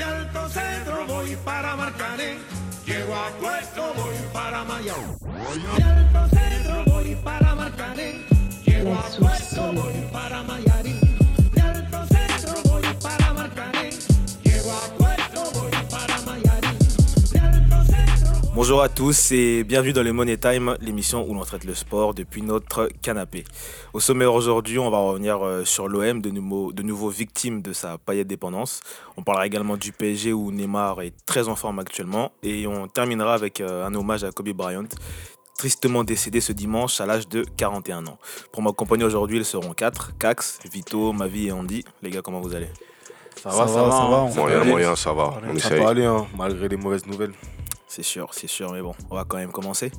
De Alto Centro voy para Marcané. Llego a Puerto, voy para Mayao. De Alto Centro voy para Marcané. Llego a Puerto, voy para Mayarín. Bonjour à tous et bienvenue dans le Money Time, l'émission où l'on traite le sport depuis notre canapé. Au sommaire aujourd'hui, on va revenir euh, sur l'OM, de, nouveau, de nouveau victime de sa paillette dépendance. On parlera également du PSG où Neymar est très en forme actuellement. Et on terminera avec euh, un hommage à Kobe Bryant, tristement décédé ce dimanche à l'âge de 41 ans. Pour m'accompagner aujourd'hui, ils seront 4, Cax, Vito, Mavi et Andy. Les gars, comment vous allez? Ça va, ça va, ça va. Moyen, moyen, ça va. On Ça essaye. aller, hein, malgré les mauvaises nouvelles. C'est sûr, c'est sûr, mais bon, on va quand même commencer.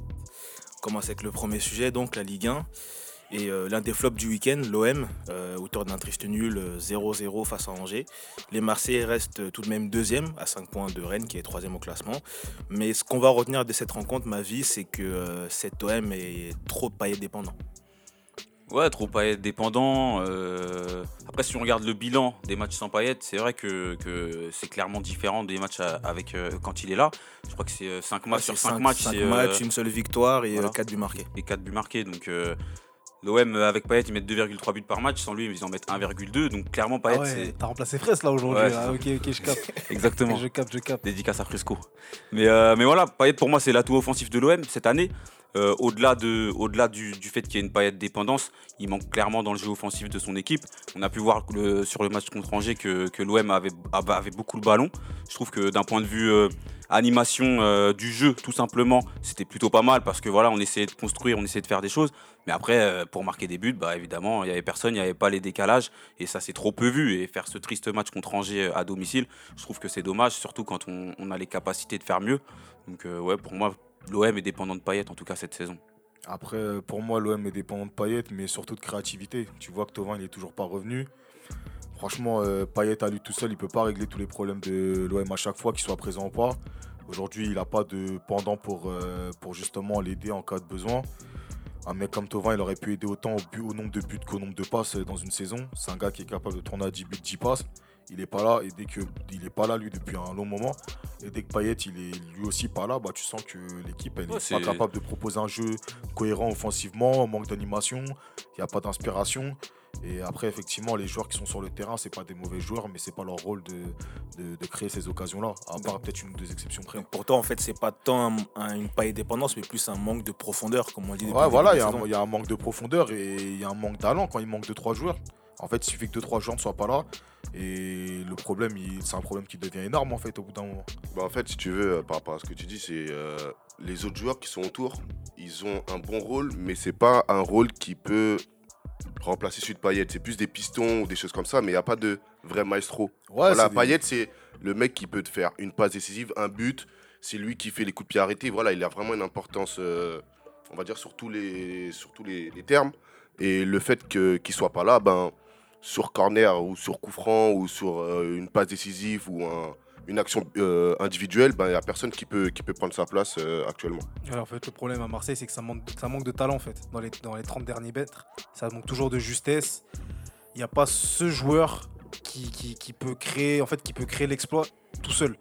On commence avec le premier sujet, donc la Ligue 1. Et euh, l'un des flops du week-end, l'OM, euh, auteur d'un triste nul euh, 0-0 face à Angers. Les Marseillais restent tout de même deuxième, à 5 points de Rennes, qui est troisième au classement. Mais ce qu'on va retenir de cette rencontre, ma vie, c'est que euh, cet OM est trop paillet dépendant. Ouais, trop Payet dépendant. euh, Après, si on regarde le bilan des matchs sans Payet, c'est vrai que, que c'est clairement différent des matchs avec euh, quand il est là. Je crois que c'est 5 matchs sur 5 matchs, cinq c'est, euh, matchs, une seule victoire et voilà. 4 buts marqués. et 4 buts marqués. Donc euh, l'OM euh, avec Payet, ils mettent 2,3 buts par match. Sans lui, ils en mettent 1,2. Donc clairement, Payet, Ah ouais, c'est T'as remplacé Fraisse là aujourd'hui. Ouais, c'est ok, ok, je capte. exactement. je capte, je capte. Dédicace à Fresco. Mais, euh, mais voilà, Payet pour moi c'est l'atout offensif de l'OM cette année. Euh, au-delà de, du, fait qu'il y ait une Payet dépendance, il manque clairement dans le jeu offensif de son équipe. On a pu voir sur le match contre Angers que, l'OM avait, beaucoup le ballon. Je trouve que d'un point de vue euh, animation euh, du jeu, tout simplement, c'était plutôt pas mal parce que voilà, on essayait de construire, on essayait de faire des choses. Mais après, pour marquer des buts, bah évidemment, il n'y avait personne, il n'y avait pas les décalages et ça s'est trop peu vu. Et faire ce triste match contre Angers à domicile, je trouve que c'est dommage, surtout quand on, on a les capacités de faire mieux. Donc ouais, pour moi, l'OM est dépendant de Payet en tout cas cette saison. Après, euh, pour moi, l'OM est dépendant de Payet, mais surtout de créativité. Tu vois que Tovin, il est toujours pas revenu. Franchement, euh, Payet à lui tout seul, il peut pas régler tous les problèmes de l'OM à chaque fois, qu'il soit présent ou pas. Aujourd'hui, il n'a pas de pendant pour, euh, pour justement l'aider en cas de besoin. Un mec comme Tovin, il aurait pu aider autant au, au nombre de buts qu'au nombre de passes dans une saison. C'est un gars qui est capable de tourner à 10 buts, 10 passes. Il est pas là, et dès que il est pas là, lui, depuis un long moment, et dès que Payet, il est lui aussi pas là, bah, tu sens que l'équipe, elle n'est pas capable de proposer un jeu cohérent offensivement, manque d'animation, il n'y a pas d'inspiration. Et après, effectivement, les joueurs qui sont sur le terrain, c'est pas des mauvais joueurs, mais c'est pas leur rôle de, de, de créer ces occasions-là, à part peut-être une ou deux exceptions près. Donc pour toi, en fait, c'est pas tant un- un- une paille dépendance, mais plus un manque de profondeur, comme on dit. Ouais, voilà, y, il y a un manque de profondeur et il y a un manque d'allant quand il manque de trois joueurs. En fait, il suffit que deux, trois joueurs ne soient pas là. Et le problème, c'est un problème qui devient énorme, en fait, au bout d'un moment. Bah, en fait, si tu veux, euh, par rapport à ce que tu dis, c'est euh, les autres joueurs qui sont autour, ils ont un bon rôle, mais c'est pas un rôle qui peut remplacer celui de Payet. C'est plus des pistons ou des choses comme ça, mais il n'y a pas de vrai maestro. Ouais, voilà, c'est des- Payet, c'est le mec qui peut te faire une passe décisive, un but. C'est lui qui fait les coups de pied arrêtés. Voilà, il a vraiment une importance, euh, on va dire, sur tous les, sur tous les, les termes. Et le fait qu'il soit pas là, ben, sur corner ou sur coup franc ou sur euh, une passe décisive ou un- une action euh, individuelle, ben, il n'y a personne qui peut, prendre sa place euh, actuellement. Le problème à Marseille, c'est que ça manque, de talent. Dans les, dans les 30 derniers mètres, ça manque toujours de justesse. Il n'y a pas ce joueur qui, peut créer en fait, l'exploit tout seul.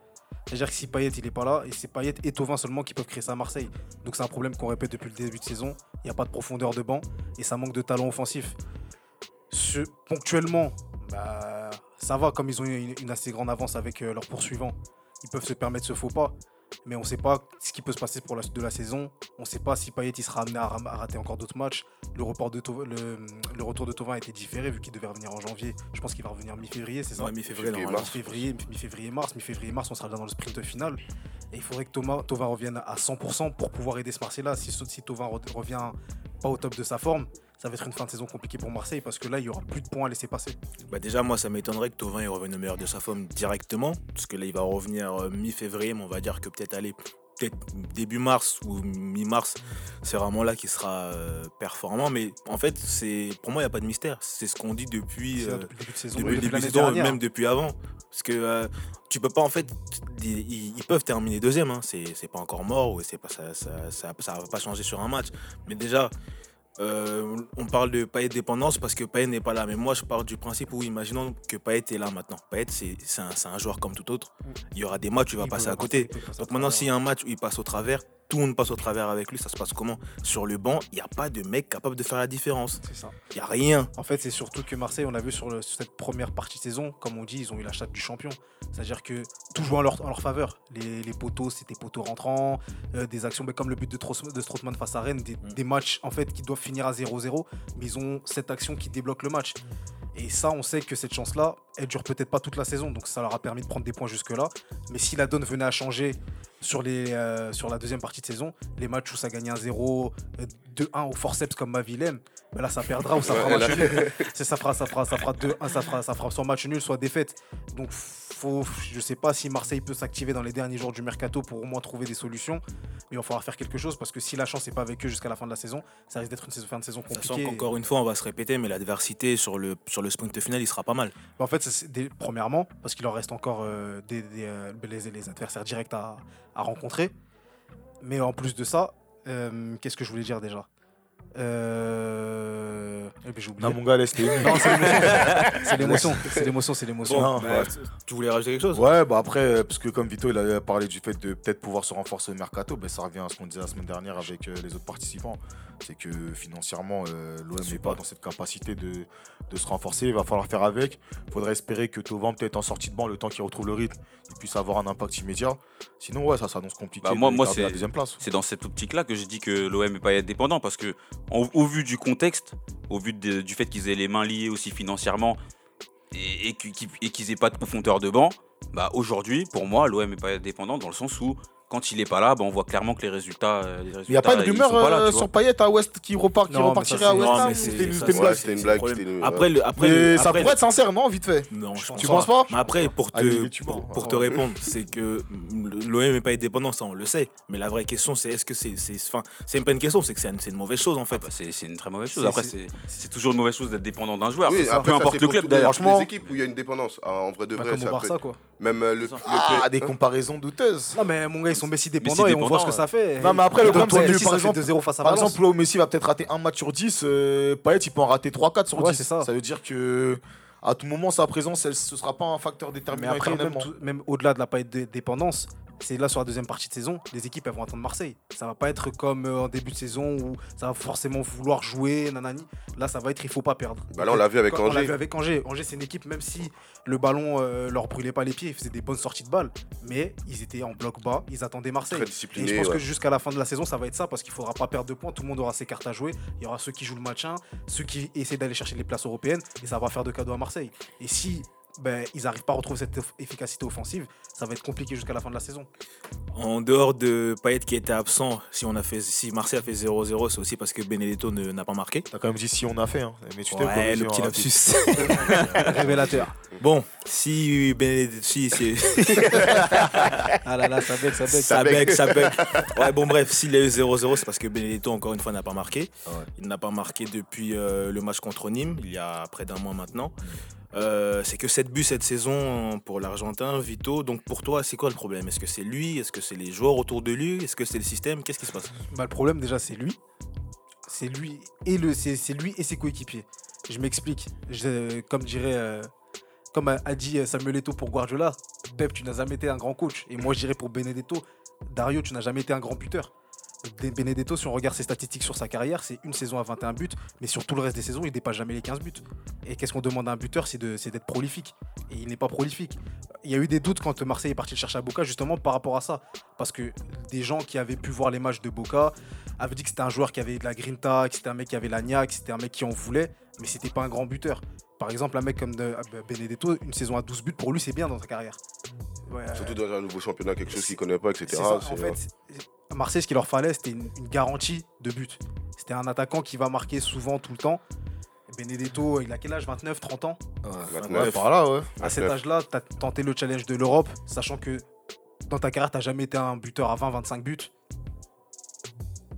C'est-à-dire que si Payet il est pas là, et c'est Payet et Tovin seulement qui peuvent créer ça à Marseille. Donc c'est un problème qu'on répète depuis le début de saison. Il n'y a pas de profondeur de banc et ça manque de talent offensif. Ce- ponctuellement, bah, ça va comme ils ont eu une, une assez grande avance avec euh, leurs poursuivants. Ils peuvent se permettre ce faux pas. Mais on ne sait pas ce qui peut se passer pour la suite de la saison. On ne sait pas si Payet il sera amené à, rater encore d'autres matchs. Le, report de Thauvin- le, le retour de Tovin a été différé vu qu'il devait revenir en janvier. Je pense qu'il va revenir mi-février, c'est ça? Ouais, mi-février, Février, normalement. mars. mi-février, mi-février, mars, mi-février, mars, on sera dans le sprint final. Et il faudrait que Thomas, Tovin revienne à 100% pour pouvoir aider ce Marseille-là. Si, si Tovin re- revient pas au top de sa forme, ça va être une fin de saison compliquée pour Marseille parce que là, il y aura plus de points à laisser passer. Bah déjà, moi, ça m'étonnerait que Tovin revienne au meilleur de sa forme directement, parce que là, il va revenir euh, mi-février, mais on va dire que peut-être aller peut-être début mars ou mi-mars, c'est vraiment là qu'il sera euh, performant. Mais en fait, c'est pour moi, il n'y a pas de mystère. C'est ce qu'on dit depuis, euh, depuis le début de saison, depuis début saison, même depuis avant. Parce que euh, tu peux pas, en fait, ils, ils peuvent terminer deuxième. Hein. C'est pas encore mort, ou pas, ça, ça, ça, ça va pas changer sur un match. Mais déjà, euh, on parle de Payet dépendance parce que Payet n'est pas là. Mais moi, je pars du principe où, imaginons que Payet est là maintenant. Payet, c'est un, un joueur comme tout autre. Il y aura des matchs où il va Il passer à côté. passer Donc maintenant, s'il y a un match où il passe au travers, tout le monde passe au travers avec lui. Ça se passe comment? Sur le banc, il n'y a pas de mec capable de faire la différence. C'est ça. Il n'y a rien. En fait, c'est surtout que Marseille, on l'a vu sur, le- sur cette première partie de saison, comme on dit, ils ont eu la chatte du champion. C'est-à-dire que tout jouait en leur, en leur faveur. Les, les poteaux, c'était poteaux rentrants, euh, des actions mais comme le but de, Tros- de Strootman face à Rennes, des, des matchs en fait qui doivent finir à 0-0, mais ils ont cette action qui débloque le match. Et ça, on sait que cette chance-là, elle dure peut-être pas toute la saison, donc ça leur a permis de prendre des points jusque-là. Mais si la donne venait à changer sur, les, euh, sur la deuxième partie de saison, les matchs où ça gagnait 1-0, euh, 2-1 au forceps comme Mavilem, ben là ça perdra ou ça fera match nul. C'est- ça fera ça fera ça fera 2-1, ça fera ça fera soit match nul soit défaite. Donc faut je sais pas si Marseille peut s'activer dans les derniers jours du mercato pour au moins trouver des solutions, mais il va falloir faire quelque chose parce que si la chance n'est pas avec eux jusqu'à la fin de la saison, ça risque d'être une saison- fin de saison compliquée. qu'encore une fois, on va se répéter, mais l'adversité sur le, sur le sprint final, il sera pas mal. Bah, En fait, des- premièrement, parce qu'il leur reste encore euh, des, des, euh, les, les adversaires directs à, à rencontrer. Mais en plus de ça, euh, qu'est-ce que je voulais dire déjà euh... eh ben, J'ai oublié. Non, mon gars, laisse les Non, c'est l'émotion. c'est l'émotion. C'est l'émotion. C'est l'émotion. Non, bah, ouais. tu voulais rajouter quelque chose? Ouais, bah après, euh, parce que comme Vito, il avait parlé du fait de peut-être pouvoir se renforcer au mercato, bah, ça revient à ce qu'on disait la semaine dernière avec euh, les autres participants. C'est que financièrement, euh, l'OM n'est pas dans cette capacité de, de se renforcer. Il va falloir faire avec. Il faudrait espérer que Tovan, peut-être en sortie de banc, le temps qu'il retrouve le rythme, il puisse avoir un impact immédiat. Sinon, ouais, ça s'annonce compliqué. Bah, moi- de moi, garder la c'est- deuxième place. C'est dans cette optique-là que j'ai dit que l'OM n'est pas dépendant parce que, au vu du contexte, au vu de- du fait qu'ils aient les mains liées aussi financièrement et, et qu'ils et qu'ils aient pas de profondeur de banc, bah aujourd'hui, pour moi, l'OM n'est pas dépendant dans le sens où, quand il est pas là, bah, on voit clairement que les résultats. euh, Il n'y a pas ils rumeur sont pas là, euh, sur Payet à Ouest qui, repart, qui Non, repartirait ça, à c'est- West Non, Ham mais ou c'est- C'était une blague. une Après, le, après, le- ça après, pourrait être sincère, non Vite fait? Non, je pense Tu pas. penses pas Mais après, pour te, Allez, pour, te répondre, c'est que l'OM n'est pas indépendant, ça on le sait. Mais la vraie question, c'est est-ce que c'est. c'est- Enfin, c'est même pas une question, c'est que c'est une, c'est une mauvaise chose en fait. Ah bah, c'est c'est une très mauvaise chose. C'est- Après, c'est- toujours une mauvaise chose d'être dépendant d'un joueur. Peu importe le club d'ailleurs. Franchement- les équipes où il y a une dépendance. Ah, En vrai de Pas vrai, comme au ça Barça, quoi. Même euh, le. le- Ah, des hein? comparaisons douteuses. Non, mais mon gars, ils sont Messi dépendants et on voit ce que ça fait. Non, mais après, le Et problème, c'est que, par exemple, 2-0 face à Par exemple, là Messi va peut-être rater un match sur 10, euh, Payet, il peut en rater 3-4 sur Ouais, 10. c'est ça. veut dire que à tout moment, sa présence, elle, ce sera pas un facteur Mais déterminant après, même, même au-delà de la paille de dépendance, c'est là sur la deuxième partie de saison, les équipes elles vont attendre Marseille. Ça va pas être comme euh, en début de saison où ça va forcément vouloir jouer, nanani. Là, ça va être il faut pas perdre. Bah là, on l'a vu avec Quand- On l'a Angers. vu avec Angers. Angers, c'est une équipe, même si le ballon euh, leur brûlait pas les pieds, ils faisaient des bonnes sorties de balles, mais ils étaient en bloc bas, ils attendaient Marseille. Très Et je pense ouais. que jusqu'à la fin de la saison, ça va être ça parce qu'il faudra pas perdre de points. Tout le monde aura ses cartes à jouer. Il y aura ceux qui jouent le match 1, ceux qui essaient d'aller chercher les places européennes et ça va faire de cadeaux à Marseille. Et si ben, ils n'arrivent pas à retrouver cette eff- efficacité offensive, ça va être compliqué jusqu'à la fin de la saison. En dehors de Payet qui était absent, si, on a fait, si Marseille a fait 0-0, c'est aussi parce que Benedetto ne- n'a pas marqué. T'as quand même dit si on a fait. Hein. Mais tu t'es Ouais, le petit a lapsus. Révélateur. bon, si Benedetto. Si. Ah là là, ça bec, ça bec. Ça Ça bec. ça bec. Ouais, bon, bref, s'il a eu 0-0, c'est parce que Benedetto, encore une fois, n'a pas marqué. Ah ouais. Il n'a pas marqué depuis euh, le match contre Nîmes, il y a près d'un mois maintenant. Euh, c'est que 7 buts cette saison pour l'Argentin, Vito. Donc pour toi, c'est quoi le problème? Est-ce que c'est lui? Est-ce que c'est les joueurs autour de lui? Est-ce que c'est le système? Qu'est-ce qui se passe? Bah, le problème déjà c'est lui. C'est lui et le c'est lui et ses coéquipiers. Je m'explique. Comme dirait euh, comme a, dit Samuel Eto'o pour Guardiola, Pep tu n'as jamais été un grand coach et moi je dirais pour Benedetto, Dario tu n'as jamais été un grand buteur. De- Benedetto, si on regarde ses statistiques sur sa carrière, c'est une saison à 21 buts, mais sur tout le reste des saisons, il dépasse jamais les 15 buts. Et qu'est-ce qu'on demande à un buteur C'est d'être prolifique. Et il n'est pas prolifique. Il y a eu des doutes quand Marseille est parti le chercher à Boca, justement par rapport à ça. Parce que des gens qui avaient pu voir les matchs de Boca avaient dit que c'était un joueur qui avait de la grinta, que c'était un mec qui avait la que c'était un mec qui en voulait, mais c'était pas un grand buteur. Par exemple, un mec comme euh, Benedetto, une saison à 12 buts, pour lui, c'est bien dans sa carrière. Ouais, Surtout dans un nouveau championnat, quelque chose qu'il connaît pas, etc. ça, en fait, à Marseille, ce qu'il leur fallait, c'était une, une garantie de but. C'était un attaquant qui va marquer souvent, tout le temps. Benedetto, il a quel âge? 29, 30 ans? Ouais, 29. ouais, par là, ouais. À cet âge-là, tu as tenté le challenge de l'Europe, sachant que dans ta carrière, tu jamais été un buteur à 20-25 buts.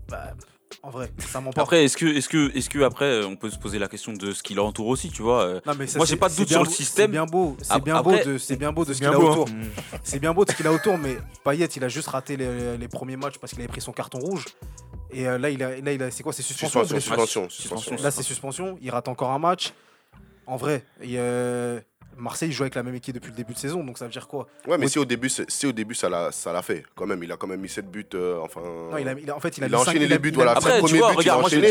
Bah, en vrai, ça m'emporte. Après, est-ce que, est-ce que, est-ce que après, euh, on peut se poser la question de ce qui l'entoure aussi, tu vois euh, Non, mais ça, Moi, c'est- j'ai pas de doute bien sur le beau- système. C'est bien beau, c'est bien après- beau de, c'est bien beau de ce qu'il a autour. hein. C'est bien beau de ce qu'il a autour, mais Payet, il a juste raté les, les premiers matchs parce qu'il avait pris son carton rouge. Et euh, là, il a, là, il a, c'est quoi C'est suspension Suspension, blessure? suspension, suspension. suspension. Là, c'est suspension. Il rate encore un match. En vrai, et, euh, Marseille joue avec la même équipe depuis le début de saison, donc ça veut dire quoi? Ouais, mais si au début, si au début ça l'a, ça l'a fait, quand même, il a quand même mis 7 buts, euh, enfin. Non, il a, il a- en fait, il a, il a mis cinq- enchaîné les buts, il a- voilà. Après, vois, premier but, regarde, il a enchaîné.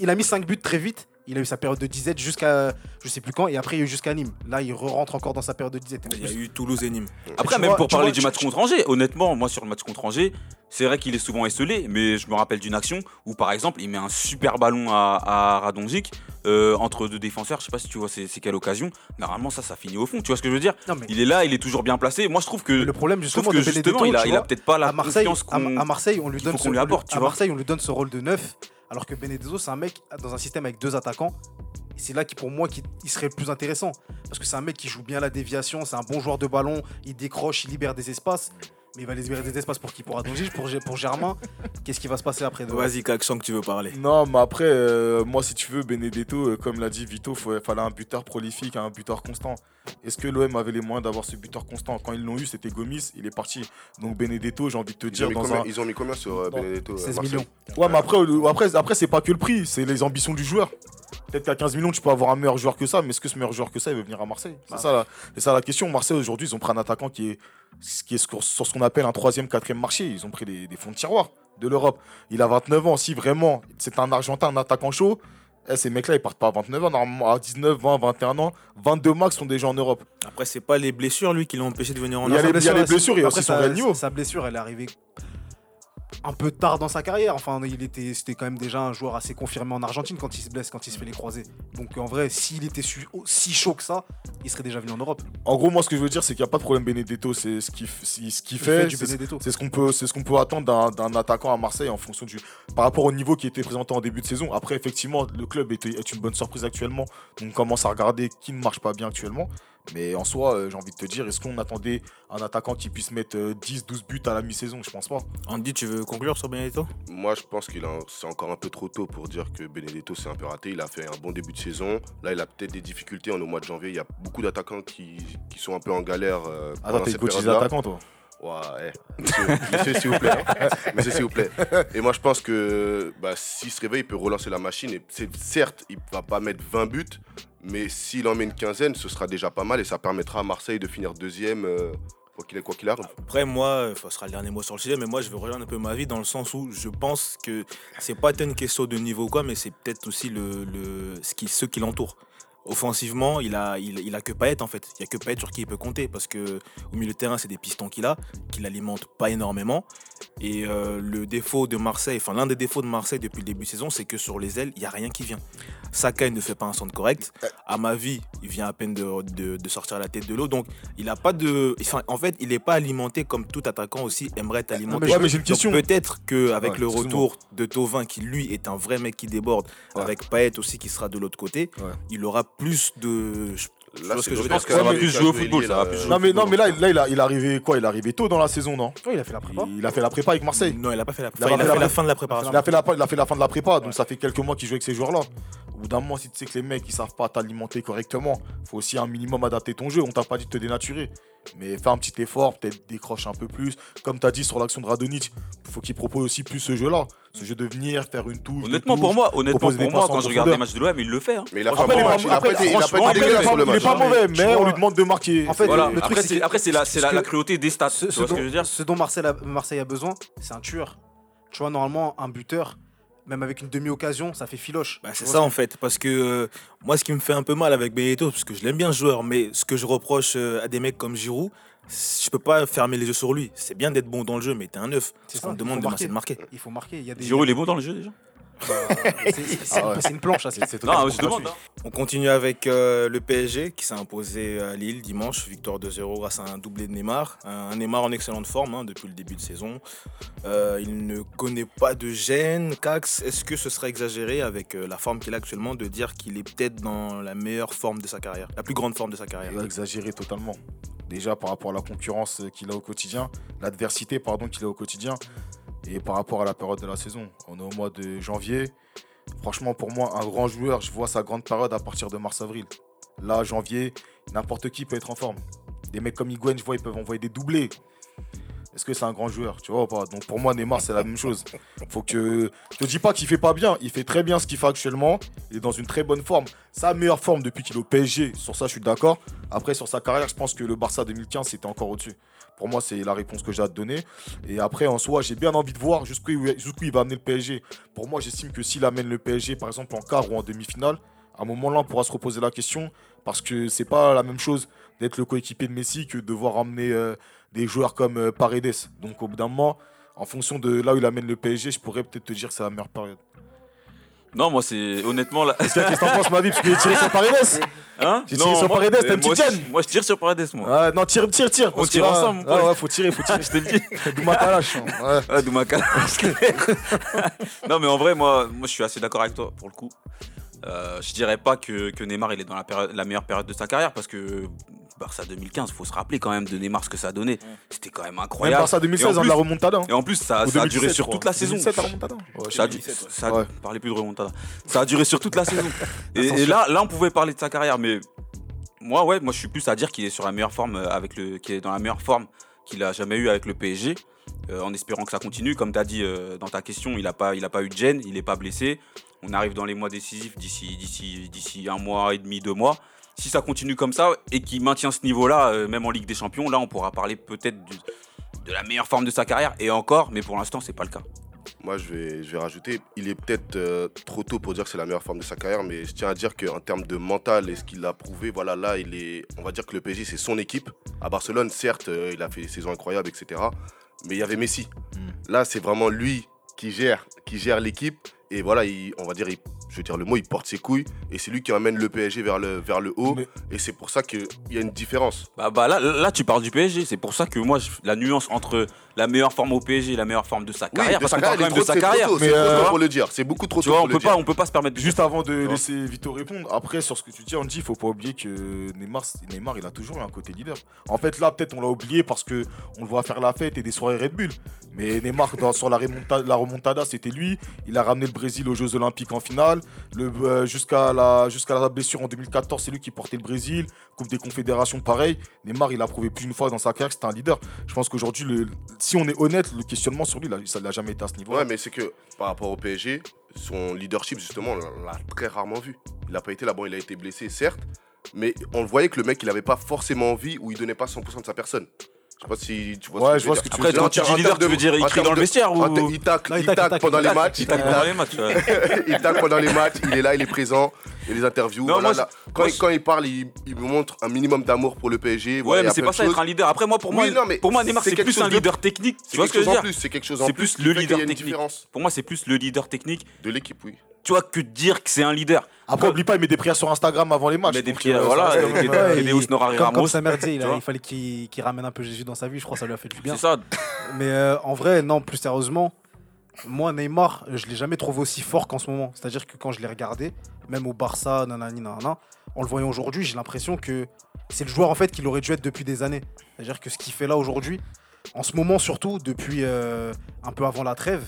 il a mis 5 buts très vite. Il a eu sa période de disette jusqu'à je sais plus quand, et après il y a eu jusqu'à Nîmes. Là, il rentre encore dans sa période de disette. Il y a eu Toulouse et Nîmes. Après, tu même vois- pour parler vois- du tu- match tu- contre Angers, honnêtement, moi sur le match contre Angers, c'est vrai qu'il est souvent esselé, mais je me rappelle d'une action où par exemple il met un super ballon à, à Radonjic euh, entre deux défenseurs. Je sais pas si tu vois c'est quelle occasion. Normalement, ça, ça finit au fond. Tu vois ce que je veux dire? Non, mais Il est là, il est toujours bien placé. Moi, je trouve que, le problème je trouve justement que justement, il a, peut-être pas la à Marseille, confiance à, qu'on. à Marseille, on lui qu'il donne faut ce qu'on lui rôle- apporte, tu à vois. Marseille, on lui donne ce rôle de neuf, alors que Benedetto, c'est un mec dans un système avec deux attaquants. C'est là qui, pour moi, qui serait le plus intéressant. Parce que c'est un mec qui joue bien la déviation, c'est un bon joueur de ballon, il décroche, il libère des espaces. Mais il va libérer des espaces pour qui Pour Adonji, pour, pour Germain. Qu'est-ce qui va se passer après de- Vas-y, Kak, je sens que tu veux parler. Non, mais après, euh, moi, si tu veux, Benedetto, euh, comme l'a dit Vito, il fallait un buteur prolifique, un buteur constant. Est-ce que l'OM avait les moyens d'avoir ce buteur constant? Quand ils l'ont eu, c'était Gomis, il est parti. Donc Benedetto, j'ai envie de te Ils dire, dans combien, un... ils ont mis combien sur euh, Benedetto euh, 16 Marseille? millions. Ouais, mais après, euh, après, après c'est pas que le prix, c'est les ambitions du joueur. Peut-être qu'à 15 millions, tu peux avoir un meilleur joueur que ça, mais est-ce que ce meilleur joueur que ça, il veut venir à Marseille? C'est ça, la- c'est ça la question. Marseille, aujourd'hui, ils ont pris un attaquant qui est, qui est sur, ce qu'on appelle un troisième, quatrième marché. Ils ont pris des, des fonds de tiroir de l'Europe. Il a 29 ans. Si vraiment c'est un Argentin, un attaquant chaud, eh, ces mecs-là, ils partent pas à 29 ans. Normalement, à 19, 20, 21 ans, 22 max sont déjà en Europe. Après, c'est pas les blessures, lui, qui l'ont empêché de venir en Il y a Europe. il y a les blessures et Après, aussi son. Sa blessure, elle est arrivée un peu tard dans sa carrière. Enfin, il était, c'était quand même déjà un joueur assez confirmé en Argentine quand il se blesse, quand il se fait les croisés. Donc en vrai, s'il était su- si chaud que ça, il serait déjà venu en Europe. En gros, moi, ce que je veux dire, c'est qu'il n'y a pas de problème. Benedetto, c'est ce qu'il ce Il fait c'est- ce qu'on peut, c'est ce qu'on peut attendre d'un- d'un attaquant à Marseille en fonction du, par rapport au niveau qui était présenté en début de saison. Après, effectivement, le club est, est une bonne surprise actuellement. Donc, on commence à regarder qui ne marche pas bien actuellement. Mais en soi, euh, j'ai envie de te dire, est-ce qu'on attendait un attaquant qui puisse mettre euh, 10, 12 buts à la mi-saison? Je pense pas. Andy, tu veux conclure sur Benedetto? Moi, je pense qu'il c'est encore un peu trop tôt pour dire que Benedetto c'est un peu raté. Il a fait un bon début de saison. Là, il a peut-être des difficultés. On est au mois de janvier. Il y a beaucoup d'attaquants qui, qui sont un peu en galère. Euh, Attends, pendant t'es coach des attaquants, toi? Ouais, eh, monsieur, s'il vous plaît. hein. Monsieur, s'il vous plaît. Et moi, je pense que bah, s'il se réveille, il peut relancer la machine. Et c'est- certes, il va pas mettre 20 buts, mais s'il en met une quinzaine, ce sera déjà pas mal et ça permettra à Marseille de finir deuxième, euh, quoi qu'il qu'il arrive. Après, moi, euh, ce sera le dernier mot sur le sujet, mais moi, je vais rejoindre un peu ma vie dans le sens où je pense que c'est pas tant une question de niveau quoi, mais c'est peut-être aussi le, le, ce qui, ceux qui l'entourent. Offensivement, il a, il, il a que Payet en fait. Il y a que Payet sur qui il peut compter parce que au milieu de terrain, c'est des pistons qu'il a, qu'il alimente pas énormément. Et euh, le défaut de Marseille, enfin l'un des défauts de Marseille depuis le début de saison, c'est que sur les ailes, il y a rien qui vient. Saka il ne fait pas un centre correct. À ma vie, il vient à peine de, de- de sortir la tête de l'eau, donc il a pas de. enfin, en fait, il n'est pas alimenté comme tout attaquant aussi aimerait être alimenté. mais- ouais, mais j'ai une Donc, question. Peut-être qu'avec Ouais, le retour de Tovin, qui lui est un vrai mec qui déborde, Ouais. avec Payet aussi qui sera de l'autre côté, il aura plus de. je- Là, que je dommage dire? Ça va plus jouer au football, ça va là, plus jouer Non, mais, non, mais là, là il, a, il est arrivé quoi Il est arrivé tôt dans la saison, non? Ouais, il a fait la prépa. il, il a fait la prépa avec Marseille. Non, il a pas fait la, Il a enfin, il a fait la- la fin de la préparation. Il a, fait la, il a fait la fin de la prépa, donc ça fait quelques mois qu'il joue avec ces joueurs-là. Au bout d'un moment, si tu sais que les mecs ils savent pas t'alimenter correctement, faut aussi un minimum adapter ton jeu. On t'a pas dit de te dénaturer. Mais fais un petit effort, peut-être décroche un peu plus. Comme tu as dit sur l'action de Radonic, faut qu'il propose aussi plus ce jeu-là. Ce jeu de venir, faire une touche. Honnêtement, pour moi, honnêtement, pour moi, quand je regarde les matchs de l'OM, il le fait. hein. Mais il a Après, pas il est pas- match, après, il a il est match. mauvais, mais vois, on lui demande de marquer. en fait, Voilà. le truc, Après, c'est la, c'est ce la, que- la cruauté des stats. Ce, dont, que je veux dire ce dont Marseille a, Marseille a besoin, c'est un tueur. Tu vois, normalement, un buteur, même avec une demi-occasion, ça fait filoche. Bah, c'est ça en fait, parce que euh, moi ce qui me fait un peu mal avec Benedetto, parce que je l'aime bien ce joueur, mais ce que je reproche euh, à des mecs comme Giroud, c'est- je peux pas fermer les yeux sur lui. C'est bien d'être bon dans le jeu, mais t'es un neuf. C'est Ce ça, qu'on te il demande faut de marquer. c'est de marquer. Il faut marquer. Il y a des. Giroud, il est bon dans le jeu déjà c'est- c'est- Ah ouais. c'est une planche, ça. c'est- Non, totalement je demande. hein. On continue avec euh, le PSG qui s'est imposé à Lille dimanche, victoire 2-0 grâce à un doublé de Neymar. Un Neymar en excellente forme hein, depuis le début de saison. Euh, il ne connaît pas de gêne. Cax, est-ce que ce serait exagéré avec euh, la forme qu'il a actuellement de dire qu'il est peut-être dans la meilleure forme de sa carrière, la plus grande forme de sa carrière? Il a exagéré totalement. Déjà par rapport à la concurrence qu'il a au quotidien, l'adversité pardon qu'il a au quotidien, et par rapport à la période de la saison. On est au mois de janvier. Franchement, pour moi, un grand joueur, je vois sa grande période à partir de mars-avril. Là, janvier, n'importe qui peut être en forme. Des mecs comme Higuain, je vois, ils peuvent envoyer des doublés. Est-ce que c'est un grand joueur Tu vois ou pas? Donc pour moi, Neymar, c'est la même chose. Faut que. Je te dis pas qu'il fait pas bien. Il fait très bien ce qu'il fait actuellement. Il est dans une très bonne forme. Sa meilleure forme depuis qu'il est au PSG. Sur ça, je suis d'accord. Après, sur sa carrière, je pense que le Barça 2015, c'était encore au-dessus. Pour moi, c'est la réponse que j'ai à te donner. Et après, en soi, j'ai bien envie de voir jusqu'où il, va amener le PSG. Pour moi, j'estime que s'il amène le PSG, par exemple, en quart ou en demi-finale, à un moment-là, on pourra se reposer la question. Parce que c'est pas la même chose d'être le coéquipier de Messi que de devoir amener euh, des joueurs comme euh, Paredes. Donc, au bout d'un moment, en fonction de là où il amène le PSG, je pourrais peut-être te dire que c'est la meilleure période. Non, moi, c'est honnêtement là. Qu'est-ce que t'en penses, ma vie Parce qu'il est tiré sur Paredes. Hein? J'ai Non, tiré sur moi- Paredes, t'as euh, une moi, petite gêne. Moi, je tire sur Paredes, moi. Non, tire, tire, tire. On tire que ensemble, Ah ouais, faut tirer, faut tirer. Je te le dis. Douma Kalash. hein. Ouais. Ah, Doumaka. non, mais en vrai, moi, moi, je suis assez d'accord avec toi pour le coup. Euh, je dirais pas que, que Neymar il est dans la, période- la meilleure période de sa carrière parce que Barça 2015, faut se rappeler quand même de Neymar ce que ça a donné. C'était quand même Même incroyable. Barça Et 2016, en hein, de plus- la remontada. hein. Et en plus, ça, a 2017, duré sur toute la saison. 2017, la remontada. Ouais, Ça plus de remontada. Ça a duré sur toute la saison. Et, là, là, on pouvait parler de sa carrière, mais moi, ouais, moi, je suis plus à dire qu'il est sur la meilleure forme euh, avec le, qu'il est dans la meilleure forme qu'il a jamais eu avec le PSG. euh, en espérant que ça continue, comme tu as dit euh, dans ta question, il n'a pas, il a pas eu de gêne, il n'est pas blessé. On arrive dans les mois décisifs d'ici, d'ici, d'ici un mois et demi, deux mois. Si ça continue comme ça et qu'il maintient ce niveau-là, euh, même en Ligue des Champions, là, on pourra parler peut-être du- de la meilleure forme de sa carrière. Et encore, mais pour l'instant, c'est pas le cas. Moi, je vais, je vais rajouter, il est peut-être euh, trop tôt pour dire que c'est la meilleure forme de sa carrière, mais je tiens à dire qu'en termes de mental et ce qu'il a prouvé, voilà, là, il est, on va dire que le PSG, c'est son équipe. À Barcelone, certes, euh, il a fait des saisons incroyables, etc. Mais il y avait Messi. Mm. Là, c'est vraiment lui qui gère, qui gère l'équipe. Et voilà, il- on va dire, il- je veux dire le mot, il porte ses couilles. Et c'est lui qui emmène le PSG vers le, vers le haut. Mais- Et c'est pour ça qu'il y a une différence. Bah, bah là, là, tu parles du PSG. C'est pour ça que moi, la nuance entre la meilleure forme au PSG la meilleure forme de sa carrière, de parce sa carrière, de sa carrière. tôt, Mais, euh, tôt pour le dire. C'est beaucoup trop Tu tôt vois, pour on le peut dire. pas, on peut pas se permettre de Juste avant de laisser Vito répondre, après sur ce que tu dis, Andy, il faut pas oublier que Neymar, Neymar, il a toujours eu un côté leader. En fait, là, peut-être on l'a oublié parce que on le voit faire la fête et des soirées Red Bull. Mais Neymar, dans- sur la remontada, la remontada, c'était lui. Il a ramené le Brésil aux Jeux Olympiques en finale. Le, euh, jusqu'à la, jusqu'à la blessure en 2014, c'est lui qui portait le Brésil. Coupe des Confédérations, pareil. Neymar, il a prouvé plus d'une fois dans sa carrière que c'était un leader. Je pense qu'aujourd'hui, le- si on est honnête, le questionnement sur lui, là, ça l'a jamais été à ce niveau-là. Ouais, mais c'est que par rapport au PSG, son leadership, justement, on l'a très rarement vu. Il n'a pas été là, bon, il a été blessé, certes, mais on voyait que le mec, il n'avait pas forcément envie ou il donnait pas 100% de sa personne. Je sais pas si tu vois Ouais, ce je que vois je ce veux que tu dire. Après, veux dire. quand tu dis leader, de- tu veux dire il crie dans le vestiaire ou Il tacle, il tacle, pendant les matchs. il tacle pendant les matchs. ouais. il tacle pendant les matchs, il est là, il est présent, il y a les interviews. Non, voilà, moi, là. je- quand, moi, il, je- quand il parle, il, il me montre un minimum d'amour pour le PSG. Ouais, mais c'est pas ça être un leader. Après, moi, pour moi, Oui, non, mais pour moi Neymar, c'est c'est quelque plus chose un de- leader technique. Tu C'est vois ce quelque que je chose veux en dire plus, c'est quelque chose en C'est plus. plus qui le leader une technique. Pour moi, c'est plus le leader technique. de l'équipe, oui. Tu vois, que de dire que c'est un leader. Après, oublie pas, il met des prières sur Instagram avant les matchs. Des prières, euh, voilà, ça Ouais, il- comme, Ramos, comme Samer disait, il, a- fallait qu'il qu'il ramène un peu Jésus dans sa vie. Je crois que ça lui a fait du bien. C'est ça. Mais euh, en vrai, non, plus sérieusement, moi, Neymar, je l'ai jamais trouvé aussi fort qu'en ce moment. C'est-à-dire que quand je l'ai regardé, même au Barça, nanani, nanana, en le voyant aujourd'hui, j'ai l'impression que c'est le joueur en fait qu'il aurait dû être depuis des années. C'est-à-dire que ce qu'il fait là aujourd'hui, en ce moment surtout, depuis euh, un peu avant la trêve,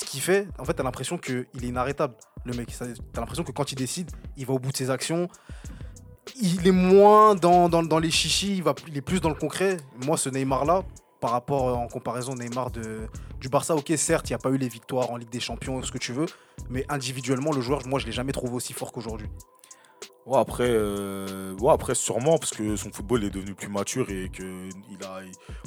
ce qu'il fait, en fait, t'as l'impression qu'il est inarrêtable, le mec. T'as l'impression que quand il décide, il va au bout de ses actions. Il est moins dans, dans, les chichis, il, est plus dans le concret. Moi, ce Neymar-là, par rapport euh, en comparaison Neymar de, du Barça, ok, certes, il n'y a pas eu les victoires en Ligue des Champions, ce que tu veux, mais individuellement, le joueur, moi, je l'ai jamais trouvé aussi fort qu'aujourd'hui. Ouais, après, euh, ouais, après, sûrement, parce que son football est devenu plus mature et que il a,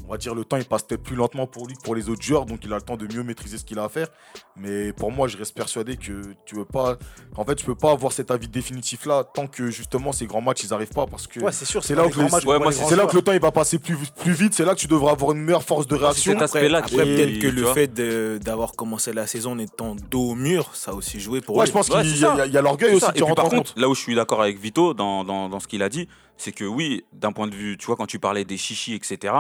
on va dire, le temps il passe peut-être plus lentement pour lui que pour les autres joueurs, donc il a le temps de mieux maîtriser ce qu'il a à faire. Mais pour moi, je reste persuadé que tu veux pas, en fait, tu peux pas avoir cet avis définitif là tant que justement ces grands matchs ils arrivent pas parce que Ouais, c'est sûr, c'est là le- matchs, ouais, moi, c'est- c'est là que le temps il va passer plus, plus vite, c'est là que tu devras avoir une meilleure force de réaction. cet aspect-là Après, qui- peut-être que le vois. fait de- d'avoir commencé la saison en étant dos au mur, ça a aussi joué pour Ouais, lui. je pense Ouais, qu'il c'est y a, ça. il y a- il y a l'orgueil C'est aussi qui Et puis rentre par en contre, compte. là où je suis d'accord avec Vito dans, dans, dans ce qu'il a dit, c'est que oui, d'un point de vue, tu vois, quand tu parlais des chichis, etc.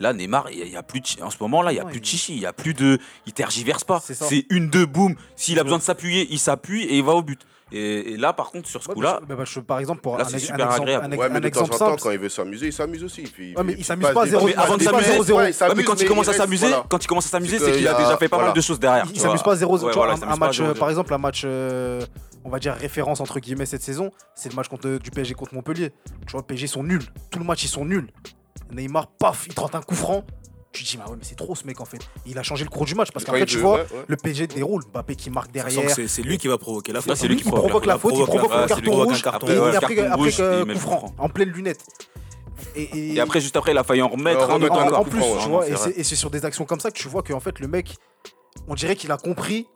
Là, Neymar, il y a- il y, a plus de, en ce moment-là, il y a plus de chichis, il y a plus de, il tergiverse pas. C'est une deux boum. S'il a besoin de s'appuyer, il s'appuie et il va au but. Et, et là, par contre, sur ce Ouais, coup-là, bah, bah, par exemple, pour Là, un, c'est ex- un super exemple, agréable. un Ouais, mais un de temps en exemple temps, simple, quand il veut s'amuser, il s'amuse aussi. Puis, Ouais, mais il s'amuse pas à des- zéro- il mais avant de s'amuser, mais quand il mais commence à s'amuser, voilà. quand il commence à s'amuser, C'est qu'il a déjà fait pas mal de choses derrière. il s'amuse pas à 0 Ouais, tu vois, voilà, il un, s'amuse un pas à match, zéro, euh, par exemple, un match, euh, on va dire référence entre guillemets cette saison, c'est le match contre, du PSG contre Montpellier. Tu vois, PSG sont nuls. Tout le match, ils sont nuls. Neymar, paf, il tente un coup franc. Tu te dis, ah ouais, mais c'est trop ce mec en fait. Il a changé le cours du match parce fait, tu vois, ouais, ouais. le PSG déroule. Mbappé qui marque que derrière. c'est- lui qui va provoquer la Là, faute. c'est lui il qui provoque. provoque la faute, il provoque la- le carton rouge un carton et après, coup le franc, coup franc. en pleine lunette. Et, Et après, juste après, il a failli en remettre en, en encore. coup plus, tu vois, c'est et c'est- et c'est sur des actions comme ça que tu vois qu'en fait, le mec, on dirait qu'il a compris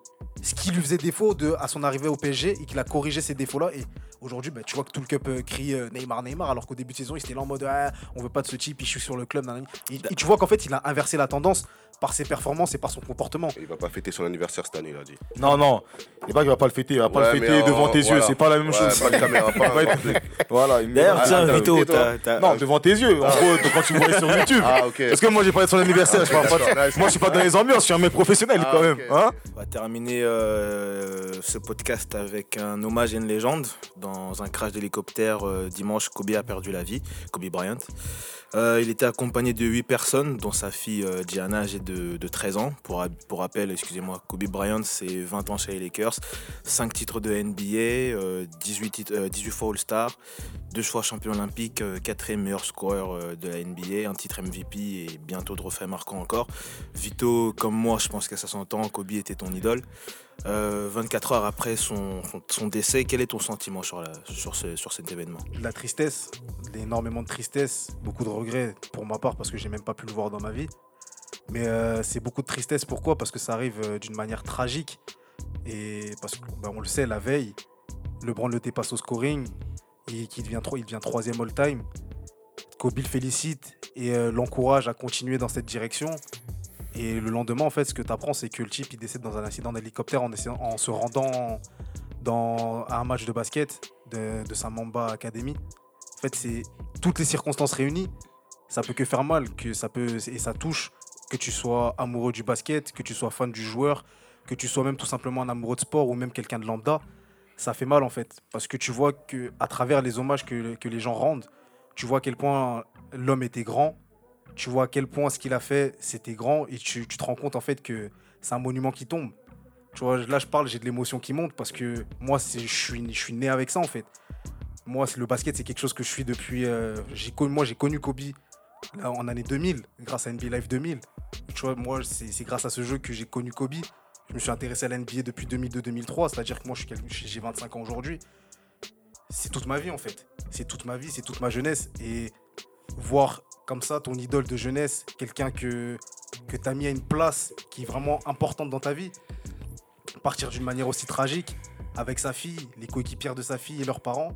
ce qui lui faisait défaut de, à son arrivée au PSG et qu'il a corrigé ces défauts-là. Et aujourd'hui, bah, tu vois que tout le cup euh, crie euh, Neymar, Neymar, alors qu'au début de saison, il était là en mode Ah, on veut pas de ce type, il chute sur le club. Et, et tu vois qu'en fait, il a inversé la tendance par ses performances et par son comportement. Il va pas fêter son anniversaire cette année, il a dit. Non, non. Il pas qu'il va pas le fêter. Il va pas Ouais, le fêter devant tes yeux. voilà. C'est pas la même Ouais, chose. pas de caméra, pas- Voilà. D'ailleurs, Ah, tiens, Vito, Vito, t'as- t'as- Non, devant tes yeux. En gros, quand tu me voyais sur YouTube. Ah, ok. Parce que moi, j'ai parlé de son anniversaire. je parle pas de- d'accord, nice. Moi, je suis pas dans les ambiances. Je suis un mec professionnel Ah, quand même. hein. On va terminer euh, ce podcast avec un hommage à une légende. Dans un crash d'hélicoptère euh, dimanche, Kobe a perdu la vie, Kobe Bryant. Euh, il était accompagné de 8 personnes, dont sa fille Gianna, âgée de, de 13 ans. Pour, rappel, excusez-moi, Kobe Bryant, c'est 20 ans chez les Lakers, 5 titres de NBA, euh, 18, titres- euh, 18 fois All-Star, 2 fois champion olympique, 4 meilleur scoreur euh, de la NBA, un titre MVP et bientôt de refaits marquants encore. Vito, comme moi, je pense qu'à 60 ans, Kobe était ton idole. Euh, 24 heures après son, décès, quel est ton sentiment sur, cet événement? La tristesse, énormément de tristesse, beaucoup de regrets pour ma part parce que j'ai même pas pu le voir dans ma vie. Mais euh, c'est beaucoup de tristesse. Pourquoi? Parce que ça arrive euh, d'une manière tragique. Et parce qu'on le sait, la veille, LeBron le dépasse au scoring et qu'il devient, il devient troisième all-time. Kobe le félicite et euh, l'encourage à continuer dans cette direction. Et le lendemain, en fait, ce que tu apprends, c'est que le type, il décède dans un accident d'hélicoptère en, se rendant à un match de basket de, de sa Mamba Academy. En fait, c'est toutes les circonstances réunies. Ça peut que faire mal, que ça peut et ça touche que tu sois amoureux du basket, que tu sois fan du joueur, que tu sois même tout simplement un amoureux de sport ou même quelqu'un de lambda. Ça fait mal en fait, parce que tu vois que à travers les hommages que, les gens rendent, tu vois à quel point l'homme était grand, tu vois à quel point ce qu'il a fait c'était grand et tu, te rends compte en fait que c'est un monument qui tombe. Tu vois, là je parle, j'ai de l'émotion qui monte parce que moi je suis, je suis né avec ça en fait. Moi, le basket, c'est quelque chose que je suis depuis. euh, moi, j'ai connu Kobe en année 2000, grâce à NBA Live 2000. Tu vois, moi, c'est grâce à ce jeu que j'ai connu Kobe. Je me suis intéressé à la NBA depuis 2002-2003, c'est-à-dire que moi, j'ai 25 ans aujourd'hui. C'est toute ma vie, en fait. C'est toute ma vie, c'est toute ma jeunesse. Et voir comme ça ton idole de jeunesse, quelqu'un que, que tu as mis à une place qui est vraiment importante dans ta vie, partir d'une manière aussi tragique, avec sa fille, les coéquipières de sa fille et leurs parents,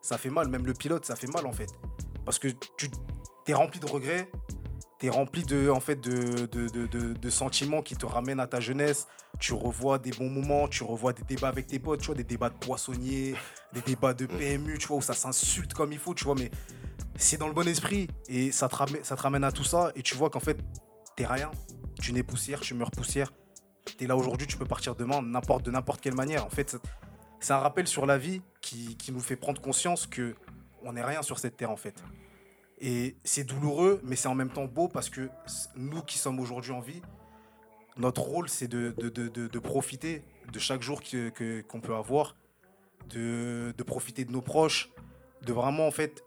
ça fait mal. Même le pilote, ça fait mal en fait. Parce que tu es rempli de regrets, tu es rempli de, fait, de, sentiments qui te ramènent à ta jeunesse. Tu revois des bons moments, tu revois des débats avec tes potes, tu vois, des débats de poissonniers, des débats de PMU, tu vois, où ça s'insulte comme il faut, tu vois, mais c'est dans le bon esprit. Et ça te ramène, ça te à tout ça, et tu vois qu'en fait, t'es rien. Tu nais poussière, tu meurs poussière. T'es là aujourd'hui, tu peux partir demain, n'importe de n'importe quelle manière. En fait, c'est un rappel sur la vie qui, qui nous fait prendre conscience que on n'est rien sur cette terre en fait. Et c'est douloureux, mais c'est en même temps beau parce que nous qui sommes aujourd'hui en vie, notre rôle c'est de, de, de- profiter de chaque jour que- que- qu'on peut avoir, de, profiter de nos proches, de vraiment en fait